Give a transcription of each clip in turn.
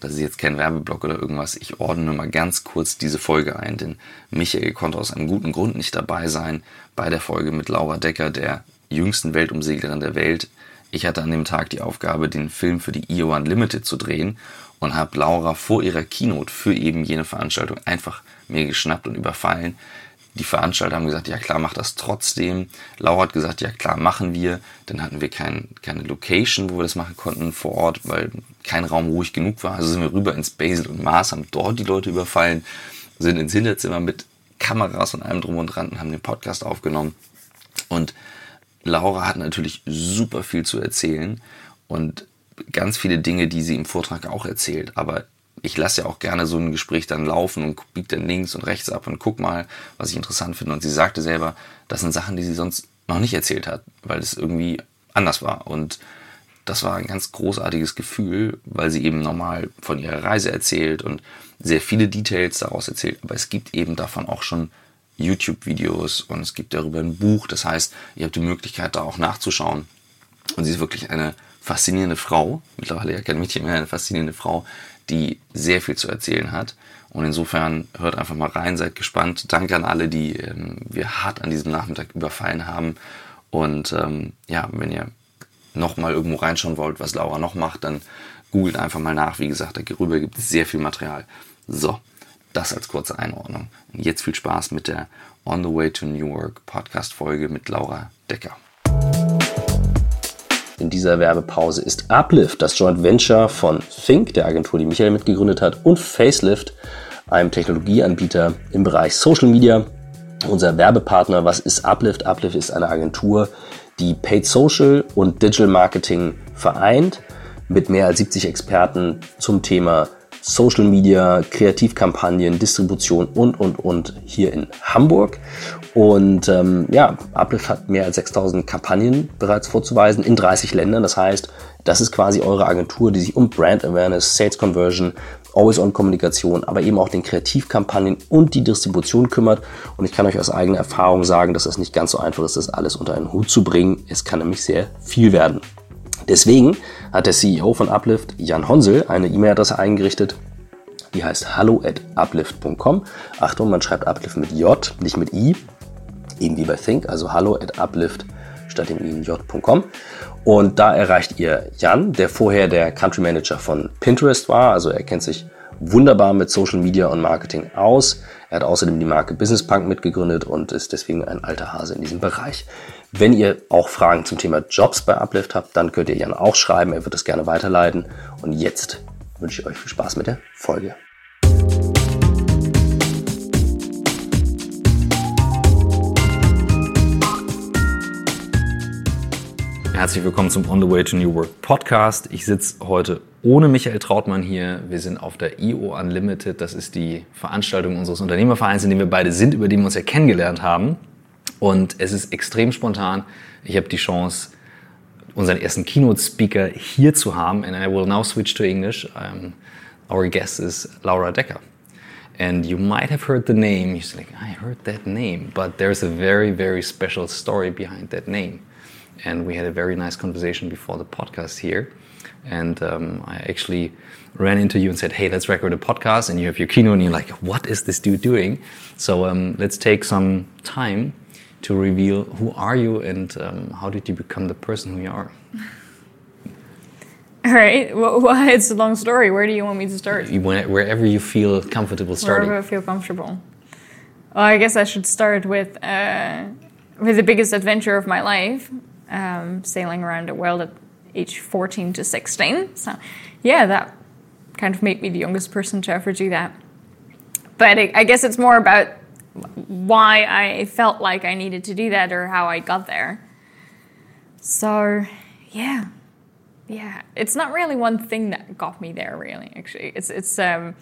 das ist jetzt kein Werbeblock oder irgendwas. Ich ordne mal ganz kurz diese Folge ein, denn Michael konnte aus einem guten Grund nicht dabei sein bei der Folge mit Laura Decker, der jüngsten Weltumseglerin der Welt. Ich hatte an dem Tag die Aufgabe, den Film für die IO Unlimited zu drehen und habe Laura vor ihrer Keynote für eben jene Veranstaltung einfach mir geschnappt und überfallen. Die Veranstalter haben gesagt, ja klar, mach das trotzdem. Laura hat gesagt, ja klar, machen wir. Dann hatten wir kein, keine Location, wo wir das machen konnten vor Ort, weil kein Raum ruhig genug war. Also sind wir rüber ins Basel und Mars, haben dort die Leute überfallen, sind ins Hinterzimmer mit Kameras und allem drum und dran und haben den Podcast aufgenommen. Und Laura hat natürlich super viel zu erzählen und ganz viele Dinge, die sie im Vortrag auch erzählt. Aber ich lasse ja auch gerne so ein Gespräch dann laufen und biege dann links und rechts ab und guck mal, was ich interessant finde. Und sie sagte selber, das sind Sachen, die sie sonst noch nicht erzählt hat, weil es irgendwie anders war. Und das war ein ganz großartiges Gefühl, weil sie eben normal von ihrer Reise erzählt und sehr viele Details daraus erzählt. Aber es gibt eben davon auch schon YouTube-Videos und es gibt darüber ein Buch. Das heißt, ihr habt die Möglichkeit, da auch nachzuschauen. Und sie ist wirklich eine faszinierende Frau, mittlerweile ja kein Mädchen mehr, eine faszinierende Frau, die sehr viel zu erzählen hat. Und insofern hört einfach mal rein, seid gespannt. Danke an alle, die ähm, wir hart an diesem Nachmittag überfallen haben. Und ähm, ja, wenn ihr noch mal irgendwo reinschauen wollt, was Laura noch macht, dann googelt einfach mal nach. Wie gesagt, darüber gibt es sehr viel Material. So, das als kurze Einordnung. Und jetzt viel Spaß mit der On the Way to New York Podcast Folge mit Laura Decker in dieser Werbepause ist Uplift, das Joint Venture von Think, der Agentur, die Michael mitgegründet hat, und Facelift, einem Technologieanbieter im Bereich Social Media. Unser Werbepartner, was ist Uplift? Uplift ist eine Agentur, die Paid Social und Digital Marketing vereint mit mehr als 70 Experten zum Thema Social Media, Kreativkampagnen, Distribution und, und, und hier in Hamburg. Und ähm, ja, Uplift hat mehr als 6000 Kampagnen bereits vorzuweisen in 30 Ländern. Das heißt, das ist quasi eure Agentur, die sich um Brand Awareness, Sales Conversion, Always-on-Kommunikation, aber eben auch den Kreativkampagnen und die Distribution kümmert. Und ich kann euch aus eigener Erfahrung sagen, dass es nicht ganz so einfach ist, das alles unter einen Hut zu bringen. Es kann nämlich sehr viel werden. Deswegen hat der CEO von Uplift, Jan Honsel, eine E-Mail-Adresse eingerichtet, die heißt hallo at uplift.com. Achtung, man schreibt Uplift mit J, nicht mit I, eben wie bei Think, also hallo at uplift statt dem i j.com. Und da erreicht ihr Jan, der vorher der Country Manager von Pinterest war, also er kennt sich wunderbar mit Social Media und Marketing aus. Er hat außerdem die Marke Business Punk mitgegründet und ist deswegen ein alter Hase in diesem Bereich. Wenn ihr auch Fragen zum Thema Jobs bei Uplift habt, dann könnt ihr Jan auch schreiben. Er wird es gerne weiterleiten. Und jetzt wünsche ich euch viel Spaß mit der Folge. Herzlich willkommen zum On the Way to New Work Podcast. Ich sitze heute ohne Michael Trautmann hier. Wir sind auf der IO Unlimited. Das ist die Veranstaltung unseres Unternehmervereins, in dem wir beide sind, über den wir uns ja kennengelernt haben. Und es ist extrem spontan. Ich habe die Chance, unseren ersten Keynote-Speaker hier zu haben. And I will now switch to English. Um, our guest is Laura Decker. And you might have heard the name. You're like, I heard that name. But there's a very, very special story behind that name. and we had a very nice conversation before the podcast here. And um, I actually ran into you and said, "Hey, let's record a podcast." And you have your keynote, and you're like, "What is this dude doing?" So um, let's take some time to reveal who are you and um, how did you become the person who you are. All right. Well, well, it's a long story. Where do you want me to start? Wherever you feel comfortable starting. Wherever I feel comfortable. Well, I guess I should start with uh, with the biggest adventure of my life, um, sailing around the world at age 14 to 16. So, yeah, that kind of made me the youngest person to ever do that. But it, I guess it's more about why I felt like I needed to do that or how I got there. So, yeah. Yeah, it's not really one thing that got me there really actually. It's it's um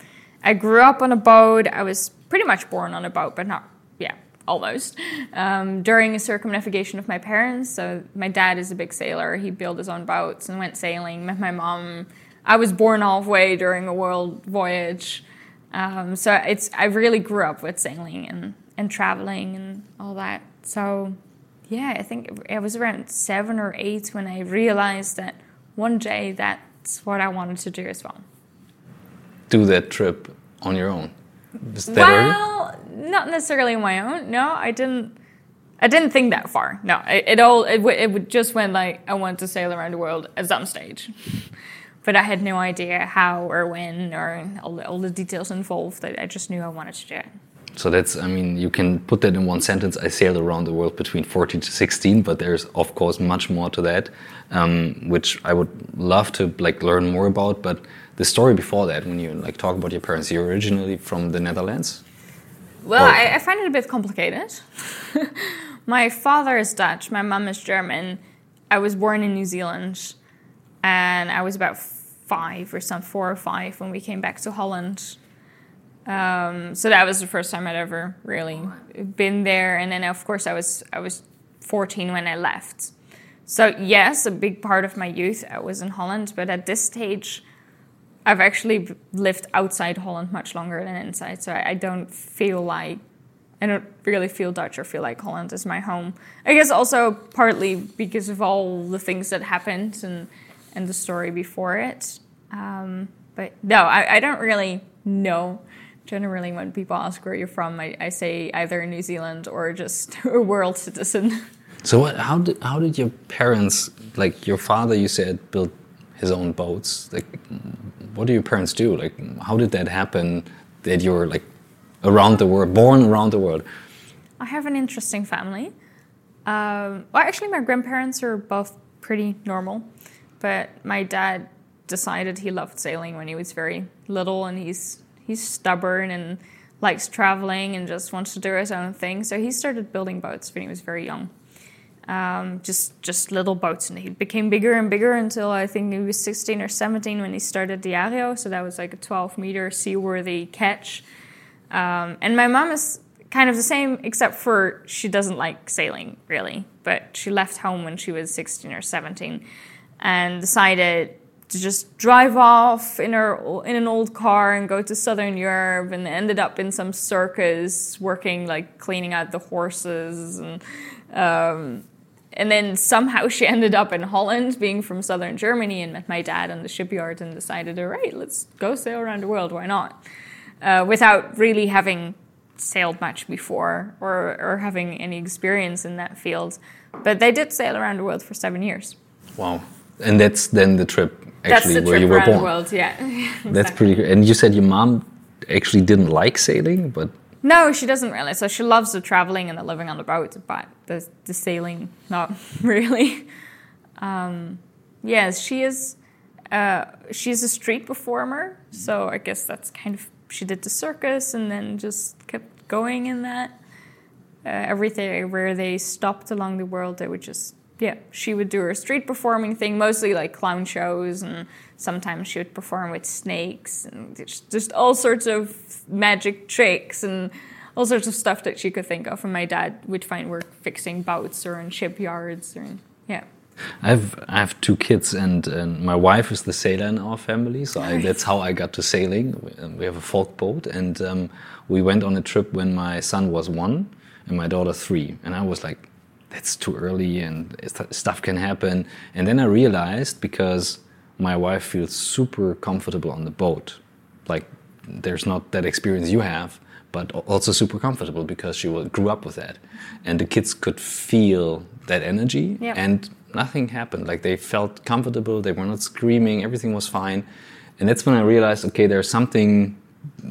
I grew up on a boat. I was pretty much born on a boat, but not yeah, almost, um, during a circumnavigation of my parents. So my dad is a big sailor. He built his own boats and went sailing. Met my mom. I was born halfway during a world voyage. Um, so it's I really grew up with sailing and, and traveling and all that. So yeah, I think it was around seven or eight when I realized that one day that's what I wanted to do as well. do that trip on your own? Well, not necessarily my own. No, I didn't. I didn't think that far. No, it, it all it, it just went like I want to sail around the world at some stage, but I had no idea how or when or all the, all the details involved. I, I just knew I wanted to do it. So that's, I mean, you can put that in one sentence. I sailed around the world between 14 to 16, but there's of course much more to that, um, which I would love to like learn more about. But the story before that, when you like talk about your parents, you're originally from the Netherlands. Well, I, I, find it a bit complicated. my father is Dutch. My mom is German. I was born in New Zealand, and I was about five or some four or five when we came back to Holland um, so that was the first time I'd ever really been there. And then of course I was I was 14 when I left. So yes, a big part of my youth I was in Holland, but at this stage, I've actually lived outside Holland much longer than inside. So I, I don't feel like I don't really feel Dutch or feel like Holland is my home. I guess also partly because of all the things that happened and and the story before it. Um, but no, I, I don't really know generally when people ask where you're from, I, I say either New Zealand or just a world citizen. So what, how did how did your parents like your father? You said built his own boats. Like, what do your parents do? Like, how did that happen? That you're like around the world, born around the world. I have an interesting family. Um, well, actually, my grandparents are both pretty normal, but my dad decided he loved sailing when he was very little, and he's he's stubborn and likes traveling and just wants to do his own thing. So he started building boats when he was very young. Um, just just little boats, and he became bigger and bigger until I think he was 16 or 17 when he started the Ario. So that was like a 12 meter seaworthy catch. Um, and my mom is kind of the same, except for she doesn't like sailing really. But she left home when she was 16 or 17 and decided to just drive off in her in an old car and go to southern Europe and ended up in some circus working like cleaning out the horses and um, and then somehow she ended up in Holland being from southern Germany and met my dad in the shipyard and decided all right let's go sail around the world why not uh, without really having sailed much before or or having any experience in that field but they did sail around the world for seven years wow and that's then the trip actually the where trip you were born. The world, yeah. exactly. That's pretty good. And you said your mom actually didn't like sailing, but no, she doesn't really. So she loves the traveling and the living on the boat, but the the sailing, not really. Um, yes, she is. Uh, she's a street performer, so I guess that's kind of she did the circus and then just kept going in that. Uh, everything where they stopped along the world, they would just yeah, she would do her street performing thing, mostly like clown shows, and sometimes she would perform with snakes and just all sorts of magic tricks and all sorts of stuff that she could think of. And my dad would find work fixing boats or in shipyards, or yeah. I have I have two kids, and, and my wife is the sailor in our family, so I, that's how I got to sailing. We have a folk boat, and um, we went on a trip when my son was one and my daughter three, and I was like that's too early and stuff can happen. And then I realized because my wife feels super comfortable on the boat, like there's not that experience you have, but also super comfortable because she grew up with that. And the kids could feel that energy yep. and nothing happened. Like they felt comfortable, they were not screaming, everything was fine. And that's when I realized, okay, there's something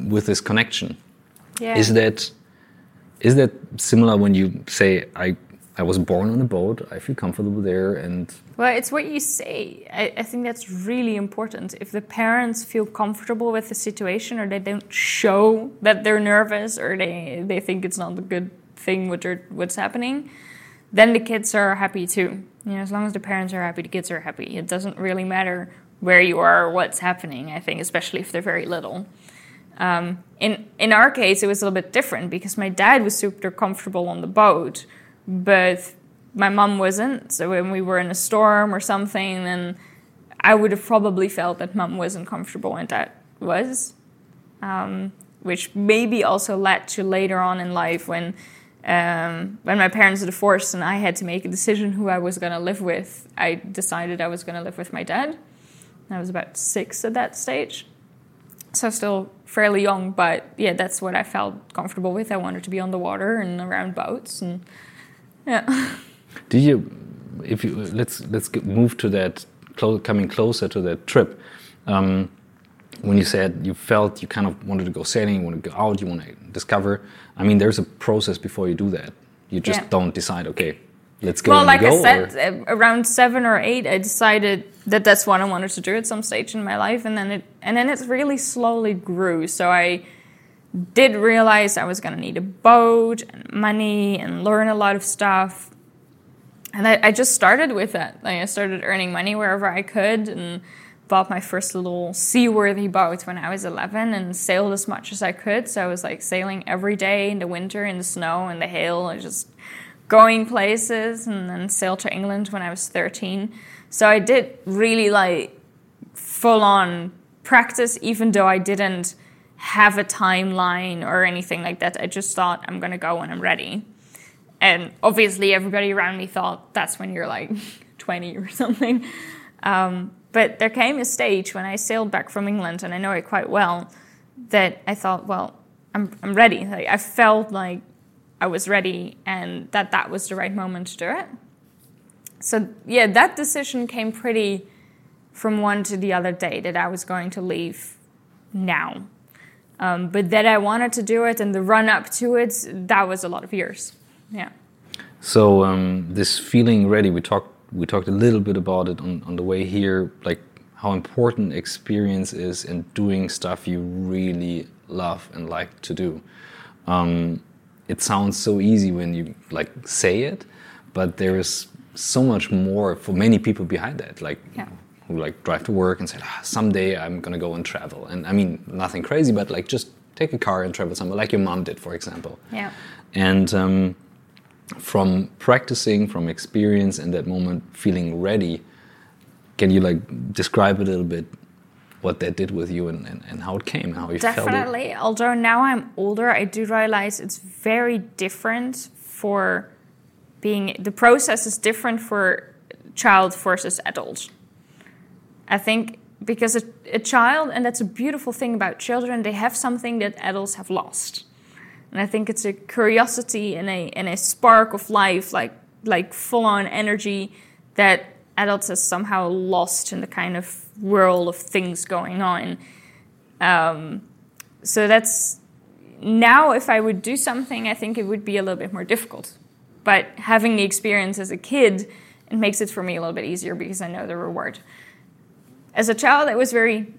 with this connection. Yeah. Is that is that similar when you say I I was born on a boat. I feel comfortable there, and well, it's what you say. I, I, think that's really important. If the parents feel comfortable with the situation, or they don't show that they're nervous, or they they think it's not a good thing what what's happening, then the kids are happy too. You know, as long as the parents are happy, the kids are happy. It doesn't really matter where you are or what's happening. I think, especially if they're very little. Um, in in our case, it was a little bit different because my dad was super comfortable on the boat but my mom wasn't. So when we were in a storm or something, then I would have probably felt that mom wasn't comfortable, and that was, um, which maybe also led to later on in life when. Um, when my parents divorced and I had to make a decision who I was going to live with, I decided I was going to live with my dad. I was about six at that stage. so still fairly young, but yeah, that's what I felt comfortable with. I wanted to be on the water and around boats, and yeah. Do you, if you let's let's get, move to that clo coming closer to that trip. Um, when you said you felt you kind of wanted to go sailing, you want to go out, you want to discover. I mean, there's a process before you do that. You just Yeah. don't decide. Okay, let's go. Well, like go, I said, or- uh, around seven or eight, I decided that that's what I wanted to do at some stage in my life, and then it and then it really slowly grew. So I did realize I was going to need a boat and money and learn a lot of stuff, and I, I just started with that. Like I started earning money wherever I could, and bought my first little seaworthy boat when I was 11 and sailed as much as I could. So I was like sailing every day in the winter, in the snow, in the hail, and just going places and then sailed to England when I was 13. So I did really like full on practice, even though I didn't have a timeline or anything like that. I just thought I'm gonna go when I'm ready. And obviously, everybody around me thought that's when you're like 20 or something. Um, but there came a stage when I sailed back from England, and I know it quite well, that I thought, well, I'm, I'm ready. Like, I felt like I was ready and that that was the right moment to do it. So, yeah, that decision came pretty from one to the other day that I was going to leave now. Um, but that I wanted to do it and the run up to it, that was a lot of years. Yeah. So um, this feeling ready, we talked we talked a little bit about it on, on the way here, like how important experience is in doing stuff you really love and like to do. Um, it sounds so easy when you like say it, but there is so much more for many people behind that. Like Yeah. Who like drive to work and say, ah, someday I'm gonna go and travel. And I mean nothing crazy, but like just take a car and travel somewhere, like your mom did, for example. Yeah. And um, from practicing, from experience, in that moment, feeling ready, can you like describe a little bit what that did with you and, and, and how it came and how you felt it? Definitely. Although now I'm older, I do realize it's very different for being the process is different for child versus adult. I think because a, a child, and that's a beautiful thing about children, they have something that adults have lost. And I think it's a curiosity and a and a spark of life, like like full on energy that adults have somehow lost in the kind of whirl of things going on. Um, so that's now if I would do something, I think it would be a little bit more difficult. But having the experience as a kid, it makes it for me a little bit easier because I know the reward. As a child, it was very,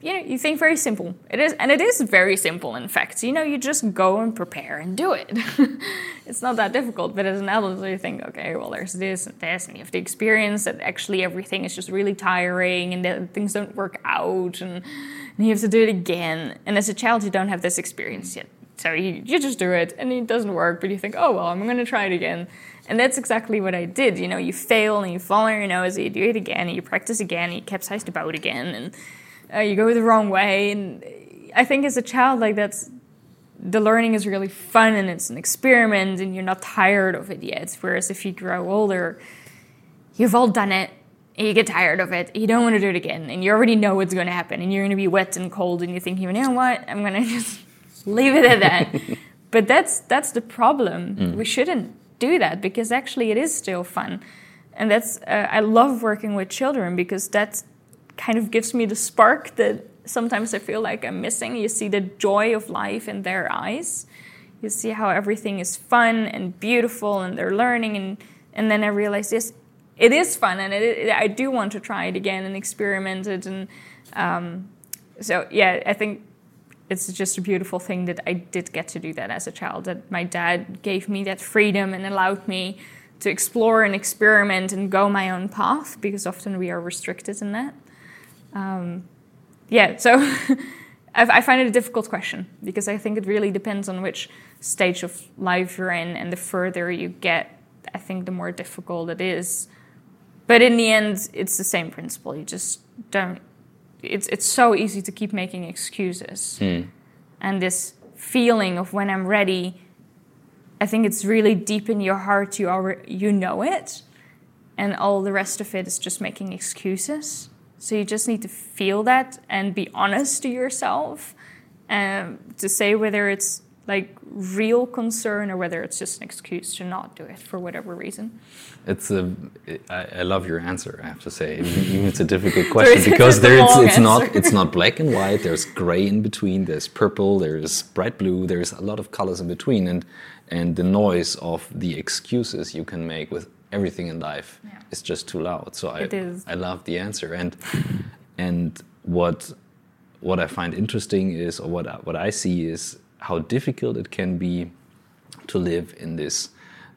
you know, you think very simple. It is, and it is very simple. In fact, you know, you just go and prepare and do it. it's not that difficult. But as an adult, you think, okay, well, there's this and this, and you have the experience that actually everything is just really tiring, and that things don't work out, and, and you have to do it again. And as a child, you don't have this experience yet. So you, you just do it and it doesn't work, but you think, oh, well, I'm going to try it again. And that's exactly what I did. You know, you fail and you fall on your nose, and you do it again, and you practice again, and you capsize the boat again, and uh, you go the wrong way. And I think as a child, like that's the learning is really fun and it's an experiment, and you're not tired of it yet. Whereas if you grow older, you've all done it, and you get tired of it, you don't want to do it again, and you already know what's going to happen, and you're going to be wet and cold, and you think, you know what, I'm going to just leave it at that. but that's that's the problem. We shouldn't do that because actually it is still fun, and that's uh, I love working with children because that kind of gives me the spark that sometimes I feel like I'm missing. You see the joy of life in their eyes. You see how everything is fun and beautiful, and they're learning, and and then I realize yes, It is fun, and it, it, I do want to try it again and experiment it, and um, so yeah, I think it's just a beautiful thing that I did get to do that as a child. That my dad gave me that freedom and allowed me to explore and experiment and go my own path because often we are restricted in that. Um, yeah, so I, I find it a difficult question because I think it really depends on which stage of life you're in, and the further you get, I think the more difficult it is. But in the end, it's the same principle. You just don't it's it's so easy to keep making excuses. And this feeling of when I'm ready, I think it's really deep in your heart. You already you know it, and all the rest of it is just making excuses. So you just need to feel that and be honest to yourself um, to say whether it's like real concern or whether it's just an excuse to not do it for whatever reason. It's a. I, I love your answer. I have to say, even it's a difficult question because there it's, it's not it's not black and white. There's gray in between. There's purple. There's bright blue. There's a lot of colors in between, and and the noise of the excuses you can make with everything in life Yeah. is just too loud. So I. I love the answer and and what what I find interesting is or what I, what I see is how difficult it can be to live in this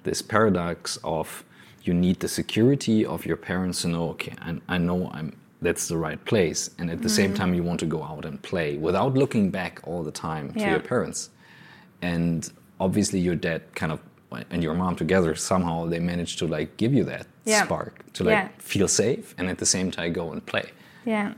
this paradox of you need the security of your parents to know okay I, I know I'm that's the right place and at the same Mm-hmm. time you want to go out and play without looking back all the time to Yeah. your parents and obviously your dad kind of and your mom together somehow they managed to like give you that Yeah. spark to like Yeah. feel safe and at the same time go and play Yeah.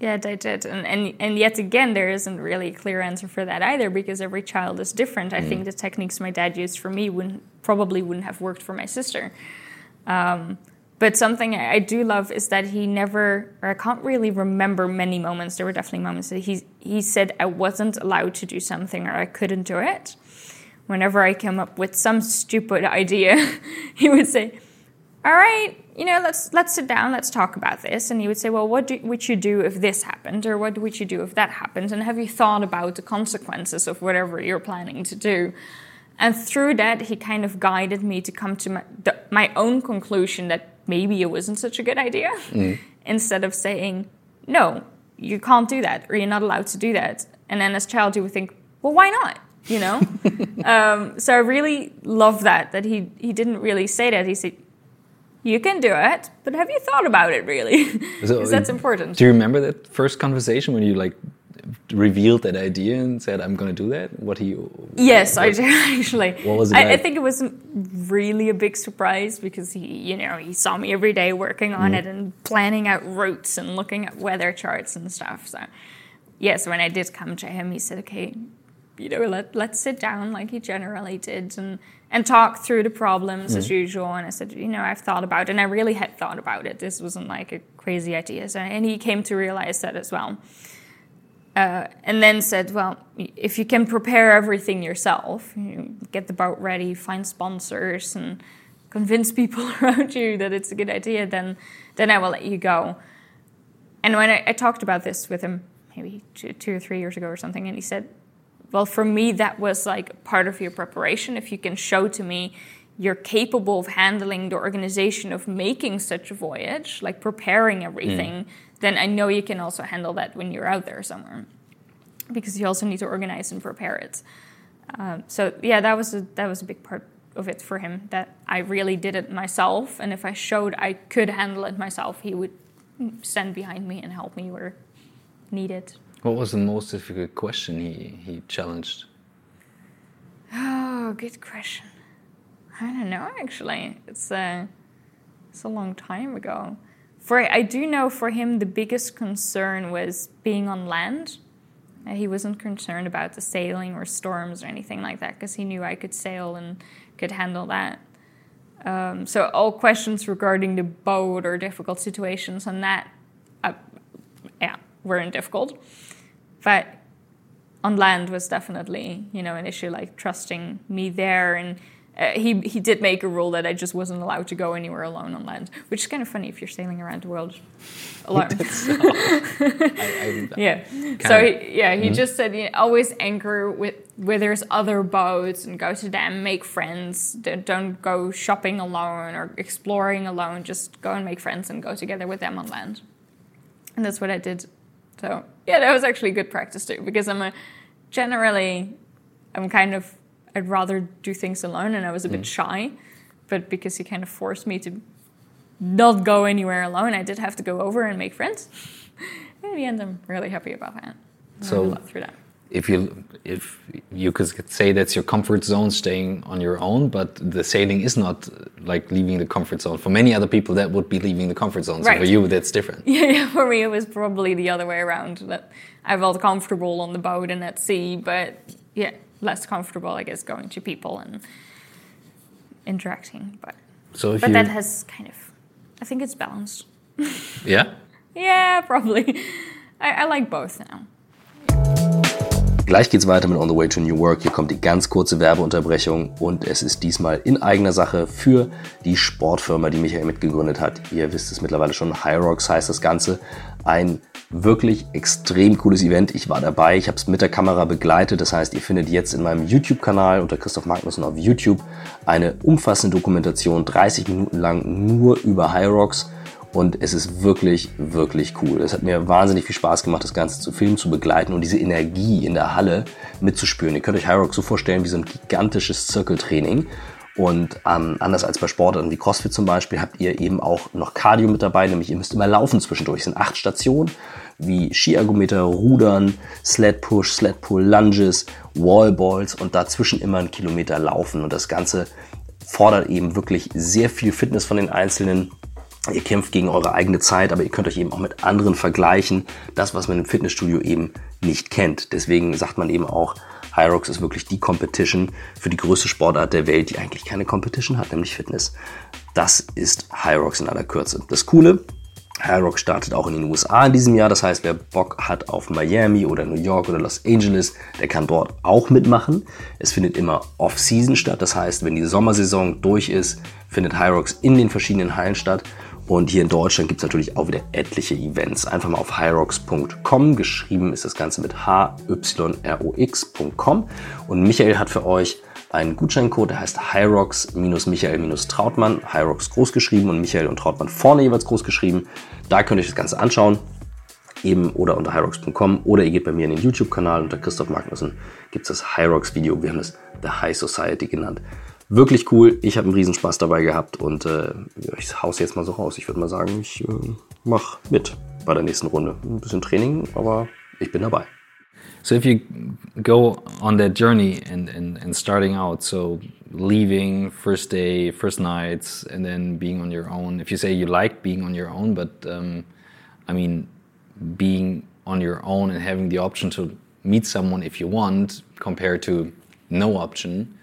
Yeah, they did. And, and and yet again there isn't really a clear answer for that either because every child is different. I think the techniques my dad used for me wouldn't probably wouldn't have worked for my sister. Um, but something I I do love is that he never or I can't really remember many moments, there were definitely moments that he he said I wasn't allowed to do something or I couldn't do it. Whenever I came up with some stupid idea, he would say, all right, you know, let's let's sit down, let's talk about this. And he would say, well, what do, would you do if this happened, or what would you do if that happened, and have you thought about the consequences of whatever you're planning to do? And through that, he kind of guided me to come to my, the, my own conclusion that maybe it wasn't such a good idea, instead of saying, no, you can't do that, or you're not allowed to do that. And then as a child, you would think, well, why not? You know. um, so I really love that that he he didn't really say that. He said, you can do it, but have you thought about it really? So, Because that's uh, important. Do you remember that first conversation when you like revealed that idea and said, "I'm going to do that"? What he? Yes, I do actually. What was it I, I think it wasn't really a big surprise because he, you know, he saw me every day working on it and planning out routes and looking at weather charts and stuff. So, yes, when I did come to him, he said, "Okay, you know, let let's sit down like he generally did and and talk through the problems as Mm-hmm. usual." And I said, "You know, I've thought about it, and I really had thought about it. This wasn't like a crazy idea." So, and he came to realize that as well uh, and then said, well, if you can prepare everything yourself, you get the boat ready, find sponsors, and convince people around you that it's a good idea, then then I will let you go. And when I, I talked about this with him, maybe two, two or three years ago or something, and he said, well, for me, that was like part of your preparation. If you can show to me you're capable of handling the organization of making such a voyage, like preparing everything, then I know you can also handle that when you're out there somewhere. Because you also need to organize and prepare it. Um, so yeah, that was a, that was a big part of it for him. That I really did it myself, and if I showed I could handle it myself, he would stand behind me and help me where needed. What was the most difficult question he he challenged? Oh, good question. I don't know actually. It's a it's a long time ago. For I do know for him the biggest concern was being on land. Uh, He wasn't concerned about the sailing or storms or anything like that because he knew I could sail and could handle that. Um, so all questions regarding the boat or difficult situations on that, uh, weren't difficult. But on land was definitely you know an issue like trusting me there and uh, he he did make a rule that I just wasn't allowed to go anywhere alone on land, which is kind of funny if you're sailing around the world alone. I, I, yeah. So he, yeah, he just said you know, always anchor with where there's other boats and go to them, make friends. Don't- Don't go shopping alone or exploring alone. Just go and make friends and go together with them on land. And that's what I did. So yeah, that was actually good practice too because I'm a generally I'm kind of I'd rather do things alone and I was a bit mm. shy, but because he kind of forced me to not go anywhere alone, I did have to go over and make friends. In the end, I'm really happy about that. So- through that. If you if you could say that's your comfort zone, staying on your own, but the sailing is not like leaving the comfort zone. For many other people, that would be leaving the comfort zone. So for you, that's different. Yeah, yeah, for me, it was probably the other way around. That I felt comfortable on the boat and at sea, but yeah, less comfortable, I guess, going to people and interacting. But So but you that has kind of, I think it's balanced. yeah. Yeah, probably. I, I like both now. Gleich geht's weiter mit On the Way to New Work. Hier kommt die ganz kurze Werbeunterbrechung und es ist diesmal in eigener Sache für die Sportfirma, die Michael mitgegründet hat. Ihr wisst es mittlerweile schon, Hyrox heißt das Ganze. Ein wirklich extrem cooles Event. Ich war dabei, ich habe es mit der Kamera begleitet. Das heißt, ihr findet jetzt in meinem YouTube-Kanal unter Christoph Magnussen auf YouTube eine umfassende Dokumentation, 30 Minuten lang nur über Hyrox und es ist wirklich, wirklich cool. Es hat mir wahnsinnig viel Spaß gemacht, das Ganze zu filmen, zu begleiten und diese Energie in der Halle mitzuspüren. Ihr könnt euch Hyrox so vorstellen wie so ein gigantisches Zirkeltraining. Und ähm, anders als bei Sportarten wie CrossFit zum Beispiel habt ihr eben auch noch Cardio mit dabei, nämlich ihr müsst immer laufen zwischendurch. Es sind acht Stationen wie Skiergometer, Rudern, Sled Push, Sled Pull, Lunges, Wallballs und dazwischen immer einen Kilometer laufen. Und das Ganze fordert eben wirklich sehr viel Fitness von den Einzelnen Ihr kämpft gegen eure eigene Zeit, aber ihr könnt euch eben auch mit anderen vergleichen. Das, was man im Fitnessstudio eben nicht kennt. Deswegen sagt man eben auch, Hyrox ist wirklich die Competition für die größte Sportart der Welt, die eigentlich keine Competition hat, nämlich Fitness. Das ist Hyrox in aller Kürze. Das Coole, Hyrox startet auch in den USA in diesem Jahr. Das heißt, wer Bock hat auf Miami oder New York oder Los Angeles, der kann dort auch mitmachen. Es findet immer Off-Season statt. Das heißt, wenn die Sommersaison durch ist, findet Hyrox in den verschiedenen Hallen statt. Und hier in Deutschland gibt es natürlich auch wieder etliche Events. Einfach mal auf hyrox.com. Geschrieben ist das Ganze mit hyrox.com. Und Michael hat für euch einen Gutscheincode, der heißt Hyrox-Michael-Trautmann. Hyrox groß geschrieben und Michael und Trautmann vorne jeweils groß geschrieben. Da könnt ihr euch das Ganze anschauen. Eben oder unter hyrox.com oder ihr geht bei mir in den YouTube-Kanal unter Christoph Magnussen gibt es das Hyrox-Video. Wir haben das The High Society genannt wirklich cool. Ich habe einen Riesenspaß dabei gehabt und äh, ich hau's jetzt mal so raus. Ich würde mal sagen, ich äh, mach mit bei der nächsten Runde. Ein bisschen Training, aber ich bin dabei. So if you go on that journey and, and, and starting out, so leaving first day, first nights, and then being on your own. If you say you like being on your own, but um, I mean, being on your own and having the option to meet someone if you want, compared to no option,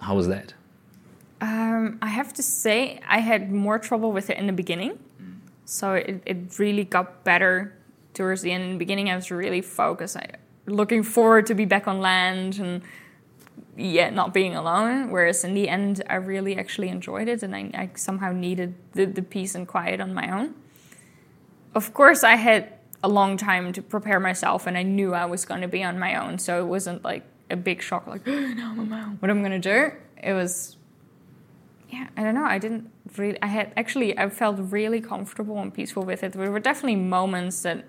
how was that? Um, I have to say, I had more trouble with it in the beginning. So it, it really got better towards the end. In the beginning, I was really focused, I, looking forward to be back on land and yeah, not being alone. Whereas in the end, I really actually enjoyed it and I, I somehow needed the, the peace and quiet on my own. Of course, I had a long time to prepare myself and I knew I was going to be on my own. So it wasn't like a big shock, like, oh, now I'm on What I'm gonna do? It was, yeah, I don't know. I didn't really. I had actually, I felt really comfortable and peaceful with it. There were definitely moments that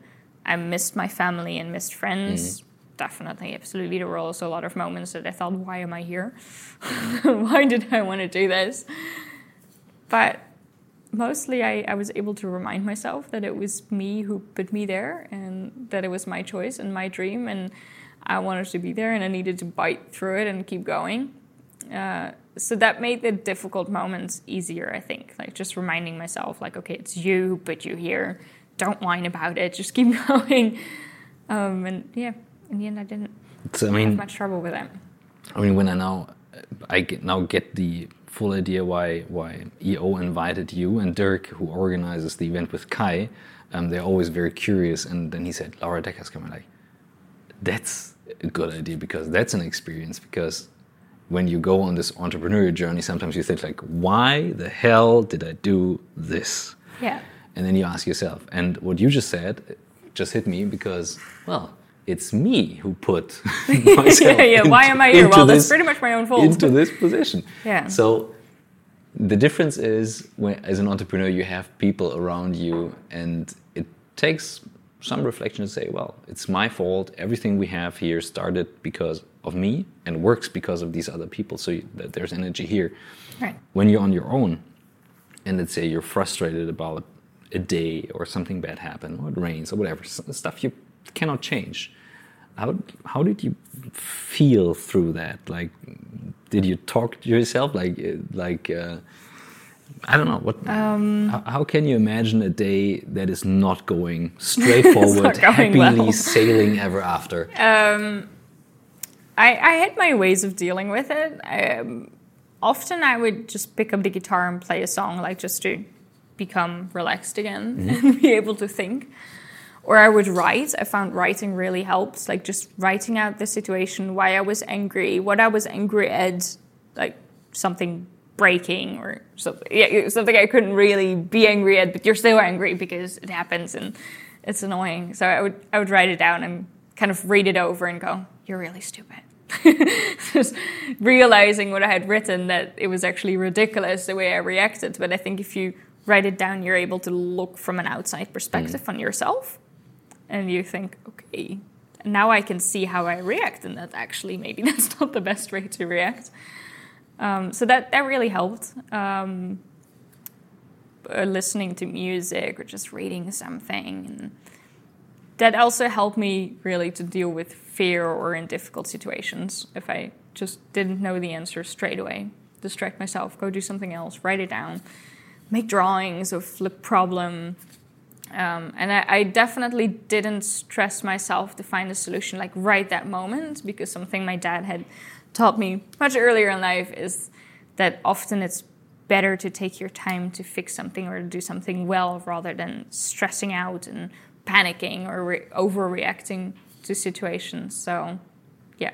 I missed my family and missed friends. Mm. Definitely, absolutely. There were also a lot of moments that I thought, why am I here? why did I want to do this? But mostly I, I, was able to remind myself that it was me who put me there and that it was my choice and my dream and I wanted to be there and I needed to bite through it and keep going. Uh, so that made the difficult moments easier, I think. Like just reminding myself, like, okay, it's you but put you here. Don't whine about it. Just keep going. Um, and yeah, in the end, I didn't so, I mean, have much trouble with it. I mean, when I now, I get, now get the full idea why why EO invited you and Dirk, who organizes the event with Kai. Um, they're always very curious, and then he said, "Laura Dekker's coming." Like, that's a good idea because that's an experience because when you go on this entrepreneurial journey sometimes you think like why the hell did i do this? Yeah. And then you ask yourself and what you just said just hit me because well it's me who put myself yeah, yeah. why am i here? well this, that's pretty much my own fault. into this position. Yeah. So the difference is when as an entrepreneur you have people around you and it takes some reflection to say, well, it's my fault. Everything we have here started because of me and works because of these other people. So you, that there's energy here. Right. When you're on your own, and let's say you're frustrated about a day or something bad happened, or it rains or whatever, stuff you cannot change. How how did you feel through that? Like, did you talk to yourself? Like like. Uh, I don't know what. Um, how, how, can you imagine a day that is not going straightforward, not going happily well. sailing ever after? Um, I, I, had my ways of dealing with it. Um, often I would just pick up the guitar and play a song, like just to become relaxed again and be able to think. Or I would write. I found writing really helps, like just writing out the situation, why I was angry, what I was angry at, like something breaking or something, yeah, something I couldn't really be angry at, but you're still angry because it happens and it's annoying. So I would I would write it down and kind of read it over and go, "You're really stupid." just realizing what I had written that it was actually ridiculous the way I reacted. But I think if you write it down, you're able to look from an outside perspective mm. on yourself, and you think, okay, now I can see how I react, and that actually maybe that's not the best way to react. Um, so that that really helped. Um, uh, listening to music or just reading something, and that also helped me really to deal with fear or in difficult situations. If I just didn't know the answer straight away, distract myself, go do something else, write it down, make drawings of the problem. Um, and I, I, definitely didn't stress myself to find a solution like right that moment because something my dad had taught me much earlier in life is that often it's better to take your time to fix something or to do something well rather than stressing out and panicking or re- overreacting to situations. So, yeah,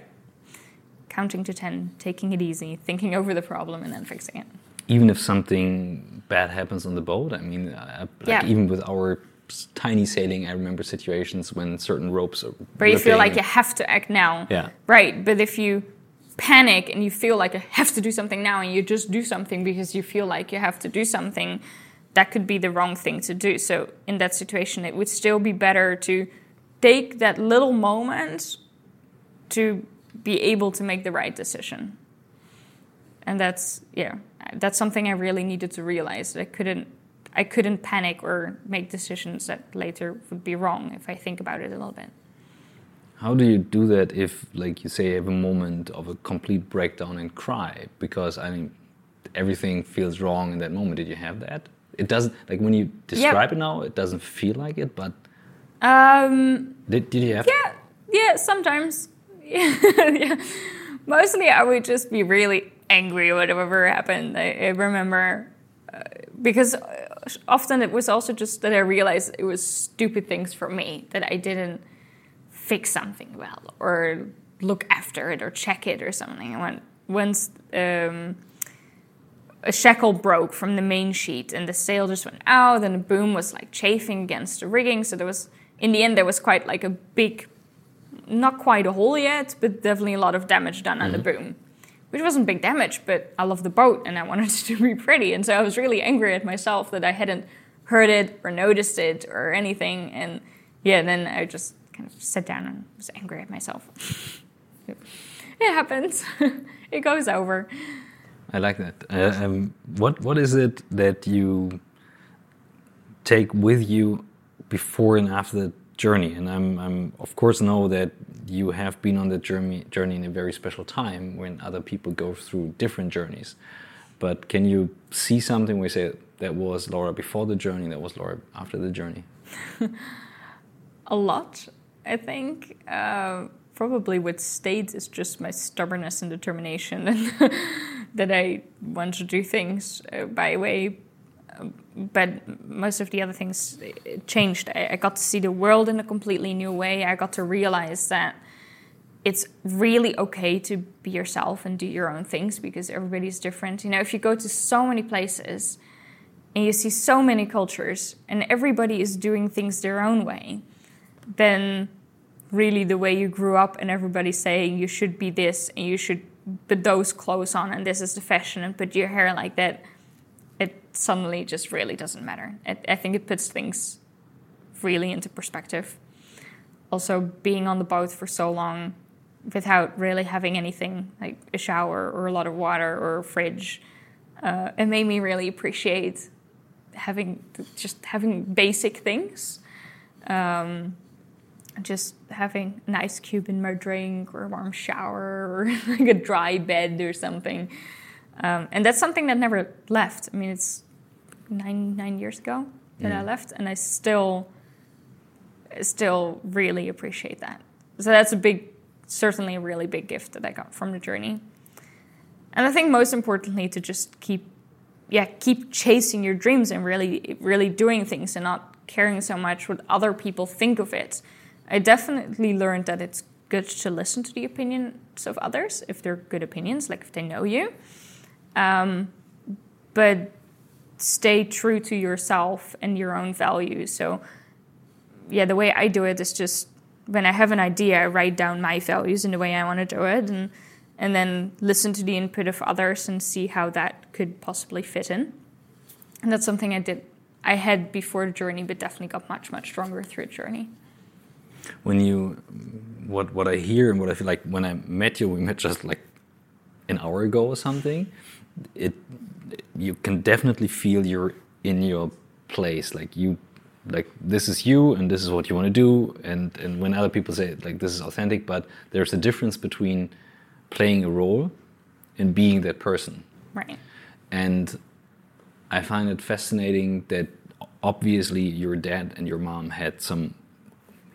counting to 10, taking it easy, thinking over the problem, and then fixing it. Even if something bad happens on the boat, I mean, uh, like yeah. even with our tiny sailing, I remember situations when certain ropes are. Where you feel like you have to act now. Yeah. Right. But if you panic and you feel like you have to do something now and you just do something because you feel like you have to do something, that could be the wrong thing to do. So in that situation, it would still be better to take that little moment to be able to make the right decision. And that's yeah, that's something I really needed to realize. I couldn't I couldn't panic or make decisions that later would be wrong if I think about it a little bit. How do you do that if, like you say, you have a moment of a complete breakdown and cry? Because I mean, everything feels wrong in that moment. Did you have that? It doesn't like when you describe it now. It doesn't feel like it, but um, did did you have? Yeah, yeah. Sometimes, yeah. Mostly, I would just be really angry whatever happened. I, I remember uh, because often it was also just that I realized it was stupid things for me that I didn't fix something well or look after it or check it or something. When once um, a shackle broke from the main sheet and the sail just went out and the boom was like chafing against the rigging, so there was in the end there was quite like a big, not quite a hole yet, but definitely a lot of damage done mm-hmm. on the mm-hmm. boom. Which wasn't big damage, but I love the boat and I wanted it to be pretty. And so I was really angry at myself that I hadn't heard it or noticed it or anything. And yeah, then I just kind of sat down and was angry at myself. it happens. it goes over. I like that. Uh, um, what what is it that you take with you before and after the journey? And I'm, I'm of course know that you have been on the journey journey in a very special time when other people go through different journeys. But can you see something where you say that was Laura before the journey, that was Laura after the journey? a lot. I think uh, probably what stayed is just my stubbornness and determination, and that I want to do things uh, by way. But most of the other things changed. I, I got to see the world in a completely new way. I got to realize that it's really okay to be yourself and do your own things because everybody's different. You know, if you go to so many places and you see so many cultures and everybody is doing things their own way, then really the way you grew up and everybody saying you should be this and you should put those clothes on and this is the fashion and put your hair like that it suddenly just really doesn't matter. It, i think it puts things really into perspective. Also being on the boat for so long without really having anything like a shower or a lot of water or a fridge uh, it made me really appreciate having just having basic things. Um, just having an ice cube in my drink or a warm shower or like a dry bed or something. Um, and that's something that never left. I mean, it's nine nine years ago that mm. I left, and I still still really appreciate that. So that's a big, certainly a really big gift that I got from the journey. And I think most importantly to just keep yeah keep chasing your dreams and really really doing things and not caring so much what other people think of it. I definitely learned that it's good to listen to the opinions of others if they're good opinions, like if they know you. Um, but stay true to yourself and your own values. So, yeah, the way I do it is just when I have an idea, I write down my values and the way I want to do it, and and then listen to the input of others and see how that could possibly fit in. And that's something I did, I had before the journey, but definitely got much much stronger through the journey. When you, what what I hear and what I feel like when I met you, we met just like an hour ago or something. It you can definitely feel you're in your place. Like you like this is you and this is what you want to do. And and when other people say like this is authentic but there's a difference between playing a role and being that person. Right. And i find it fascinating that obviously your dad and your mom had some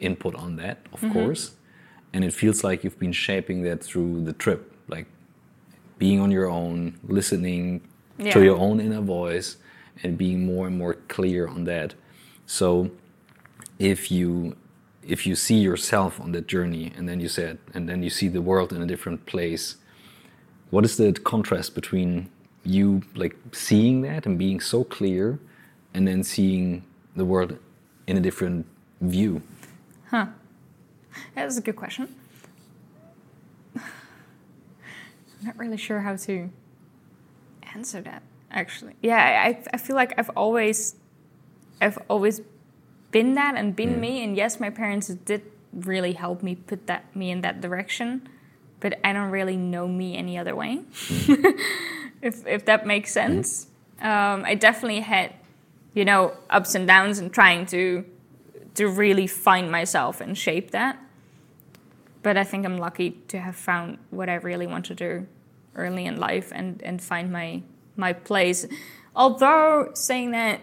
input on that of mm -hmm. course and it feels like you've been shaping that through the trip like being on your own listening yeah. to your own inner voice and being more and more clear on that. So if you if you see yourself on that journey and then you said and then you see the world in a different place, what is the contrast between you like seeing that and being so clear and then seeing the world in a different view? Huh. That's a good question. I'm not really sure how to answer that actually. Yeah, I, I feel like I've always, I've always been that and been mm. me. And yes, my parents did really help me put that me in that direction, but I don't really know me any other way. Mm. if if that makes mm. sense, mm. um, I definitely had, you know, ups and downs and trying to to really find myself and shape that. But I think I'm lucky to have found what I really want to do early in life and, and find my my place. Although saying that,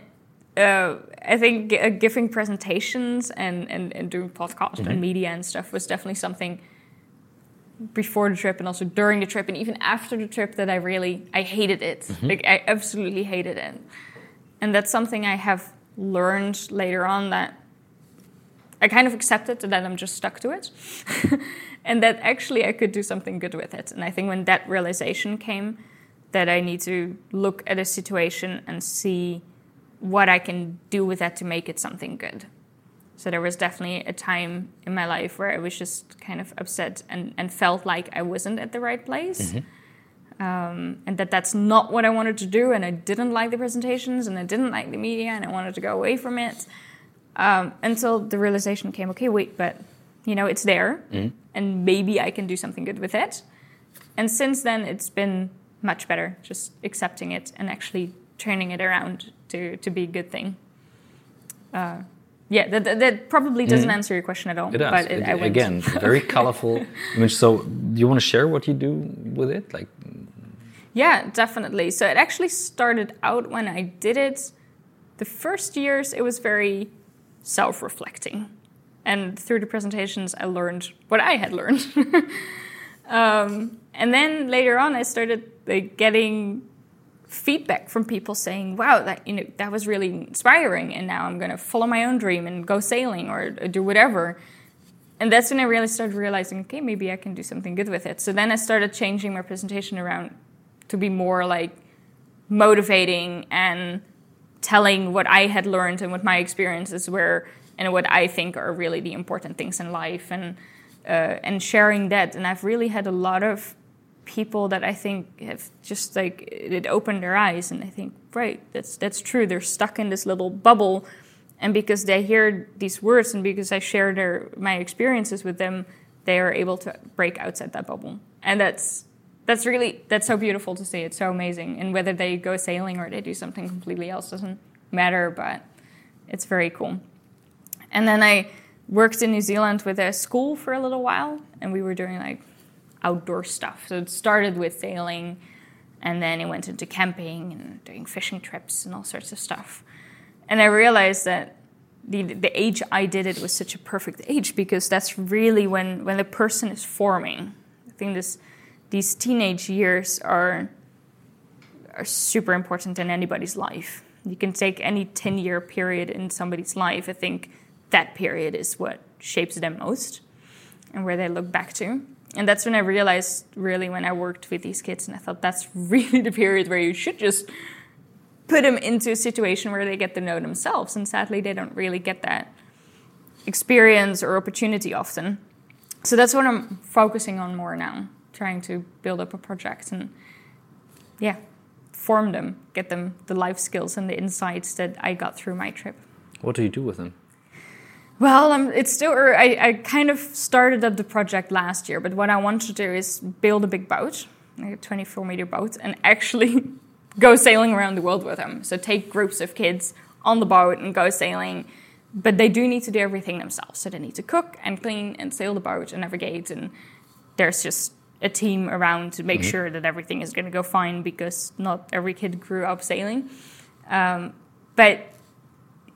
uh, I think uh, giving presentations and, and, and doing podcasts mm-hmm. and media and stuff was definitely something before the trip and also during the trip and even after the trip that I really I hated it. Mm-hmm. Like I absolutely hated it. And that's something I have learned later on that I kind of accepted that I'm just stuck to it. and that actually I could do something good with it. And I think when that realization came, that I need to look at a situation and see what I can do with that to make it something good. So there was definitely a time in my life where I was just kind of upset and, and felt like I wasn't at the right place. Mm-hmm. Um, and that that's not what I wanted to do. And I didn't like the presentations and I didn't like the media and I wanted to go away from it. Um, until the realization came okay, wait, but you know, it's there mm-hmm. and maybe I can do something good with it. And since then, it's been much better just accepting it and actually turning it around to, to be a good thing. Uh, yeah, that, that, that, probably doesn't mm. answer your question at all. It does. But it, it, again, very colorful image. So, do you want to share what you do with it? Like, yeah, definitely. So it actually started out when I did it. The first years, it was very self-reflecting, and through the presentations, I learned what I had learned. um, and then later on, I started like getting feedback from people saying, "Wow, that you know that was really inspiring," and now I'm going to follow my own dream and go sailing or, or do whatever. And that's when I really started realizing, okay, maybe I can do something good with it. So then I started changing my presentation around to be more like motivating and telling what I had learned and what my experiences were and what I think are really the important things in life and uh, and sharing that. And I've really had a lot of people that I think have just like it opened their eyes and they think, right, that's that's true. They're stuck in this little bubble, and because they hear these words and because I share their my experiences with them, they are able to break outside that bubble, and that's that's really that's so beautiful to see. It's so amazing, and whether they go sailing or they do something completely else doesn't matter, but it's very cool. And then I worked in New Zealand with a school for a little while, and we were doing like outdoor stuff. So it started with sailing, and then it went into camping and doing fishing trips and all sorts of stuff. And I realized that the the age I did it was such a perfect age because that's really when when the person is forming. I think this these teenage years are are super important in anybody's life. You can take any 10 year period in somebody's life. I think that period is what shapes them most and where they look back to. And that's when I realized, really, when I worked with these kids, and I thought that's really the period where you should just put them into a situation where they get to know themselves. And sadly, they don't really get that experience or opportunity often. So that's what I'm focusing on more now, trying to build up a project and, yeah, form them, get them the life skills and the insights that I got through my trip. What do you do with them? Well, um, it's still. I, I kind of started up the project last year, but what I want to do is build a big boat, like a 24 meter boat, and actually go sailing around the world with them. So take groups of kids on the boat and go sailing, but they do need to do everything themselves. So they need to cook and clean and sail the boat and navigate, and there's just a team around to make mm-hmm. sure that everything is going to go fine because not every kid grew up sailing. Um, but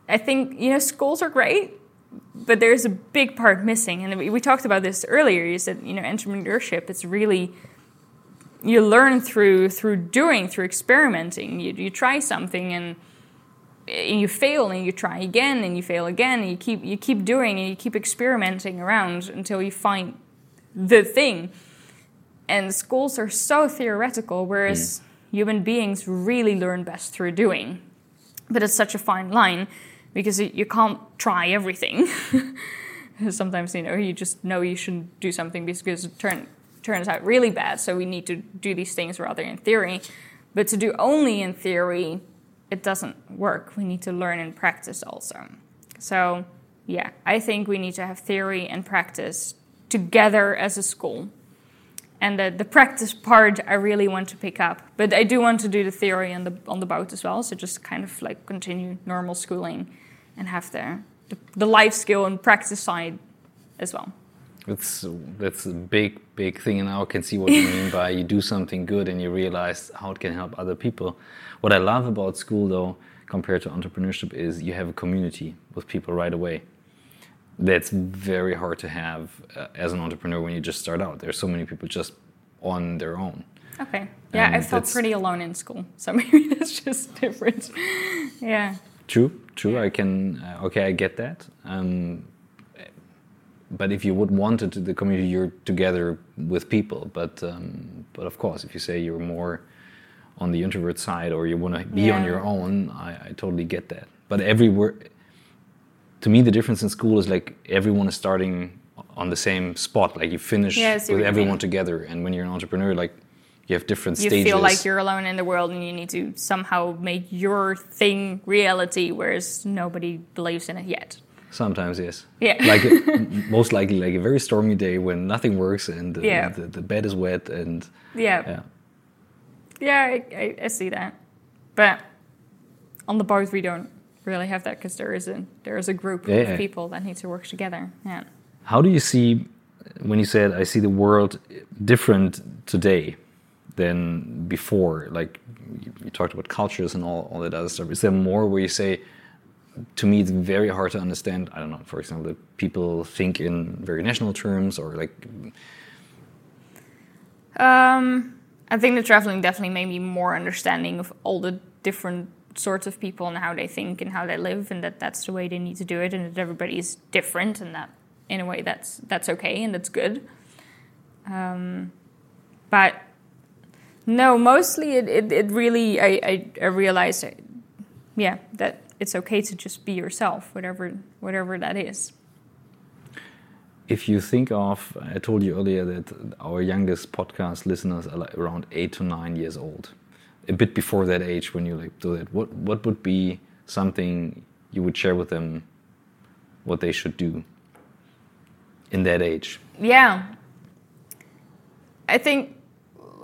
I think you know schools are great but there's a big part missing, and we talked about this earlier. You said you know entrepreneurship. It's really you learn through through doing, through experimenting. You you try something and and you fail and you try again and you fail again and you keep you keep doing and you keep experimenting around until you find the thing. And schools are so theoretical, whereas mm. human beings really learn best through doing. But it's such a fine line because you can't try everything. Sometimes you know you just know you shouldn't do something because it turn, turns out really bad. So we need to do these things rather in theory. But to do only in theory, it doesn't work. We need to learn and practice also. So yeah, I think we need to have theory and practice together as a school and the, the practice part I really want to pick up. But I do want to do the theory on the on the boat as well. So just kind of like continue normal schooling and have the the, the life skill and practice side as well. That's that's a big big thing, and I can see what you mean by you do something good and you realize how it can help other people. What I love about school, though, compared to entrepreneurship, is you have a community with people right away that's very hard to have uh, as an entrepreneur when you just start out. There's so many people just on their own. Okay. Yeah, and I felt pretty alone in school, so maybe that's just different. yeah. True. True. I can. Uh, okay, I get that. Um, but if you would want it, the community, you're together with people. But um, but of course, if you say you're more on the introvert side or you want to be yeah. on your own, I, I totally get that. But every everywhere, to me, the difference in school is like everyone is starting on the same spot. Like you finish with everyone together, and when you're an entrepreneur, like you have different you stages. You feel like you're alone in the world, and you need to somehow make your thing reality, whereas nobody believes in it yet. Sometimes, yes. Yeah. like most likely, like a very stormy day when nothing works and uh, yeah. the, the, bed is wet and yeah, yeah, yeah. I, I, I see that, but on the boat we don't really have that because there is a there is a group yeah, of people that need to work together. Yeah. How do you see when you said I see the world different today than before? Like you, you talked about cultures and all, all that other stuff. Is there more where you say to me it's very hard to understand i don't know for example that people think in very national terms or like um, i think the traveling definitely made me more understanding of all the different sorts of people and how they think and how they live, and that that's the way they need to do it, and that everybody is different, and that in a way that's that's okay and that's good. Um, but no, mostly it, it, it really I, I, I realized, yeah, that it's okay to just be yourself, whatever whatever that is. If you think of, I told you earlier that our youngest podcast listeners are like around eight to nine years old a bit before that age when you like do that, what what would be something you would share with them what they should do in that age? Yeah. I think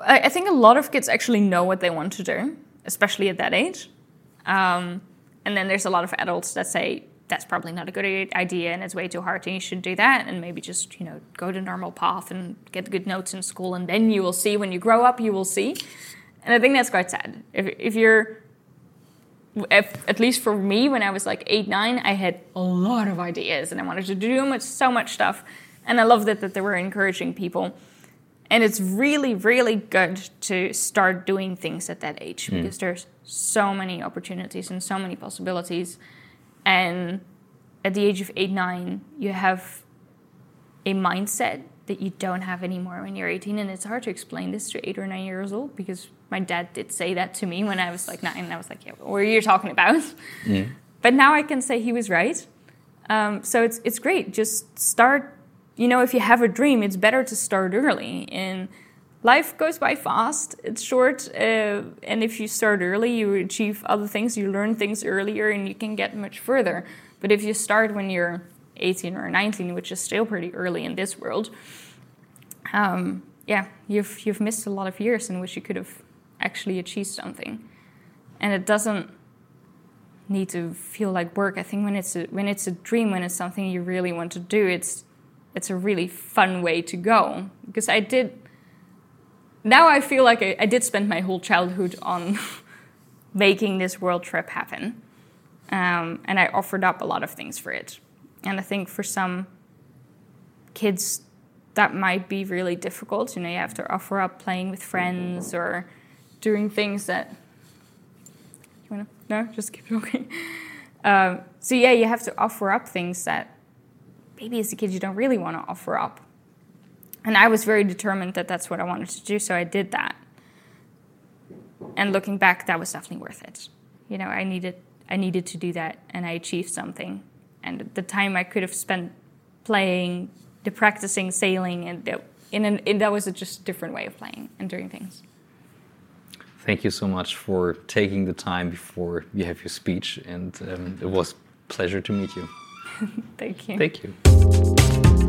i think a lot of kids actually know what they want to do especially at that age. Um, and then there's a lot of adults that say that's probably not a good idea and it's way too hard and you should do that and maybe just you know go the normal path and get good notes in school and then you will see. When you grow up you will see and I think that's quite sad. If, if you're, if, at least for me, when I was like eight, nine, I had a lot of ideas and I wanted to do much, so much stuff. And I loved it that they were encouraging people. And it's really, really good to start doing things at that age hmm. because there's so many opportunities and so many possibilities. And at the age of eight, nine, you have a mindset that you don't have anymore when you're 18. And it's hard to explain this to eight or nine years old because my dad did say that to me when I was like nine. And I was like, yeah, what are you talking about? But now I can say he was right. Um, so it's, it's great. Just start, you know, if you have a dream, it's better to start early. And life goes by fast, it's short. Uh, and if you start early, you achieve other things, you learn things earlier, and you can get much further. But if you start when you're 18 or 19, which is still pretty early in this world, um, yeah, you've you've missed a lot of years in which you could have actually achieve something, and it doesn't need to feel like work. I think when it's a, when it's a dream, when it's something you really want to do, it's it's a really fun way to go. Because I did. Now I feel like I, I did spend my whole childhood on making this world trip happen, um, and I offered up a lot of things for it. And I think for some kids, that might be really difficult. You know, you have to offer up playing with friends or doing things that. You wanna? No, just keep talking. Um, so yeah, you have to offer up things that maybe as a kid you don't really want to offer up. And I was very determined that that's what I wanted to do, so I did that. And looking back, that was definitely worth it. You know, I needed I needed to do that, and I achieved something. And the time I could have spent playing, the practicing sailing, and that, in an, in, that was a just different way of playing and doing things. Thank you so much for taking the time before you have your speech, and um, it was a pleasure to meet you. Thank you. Thank you.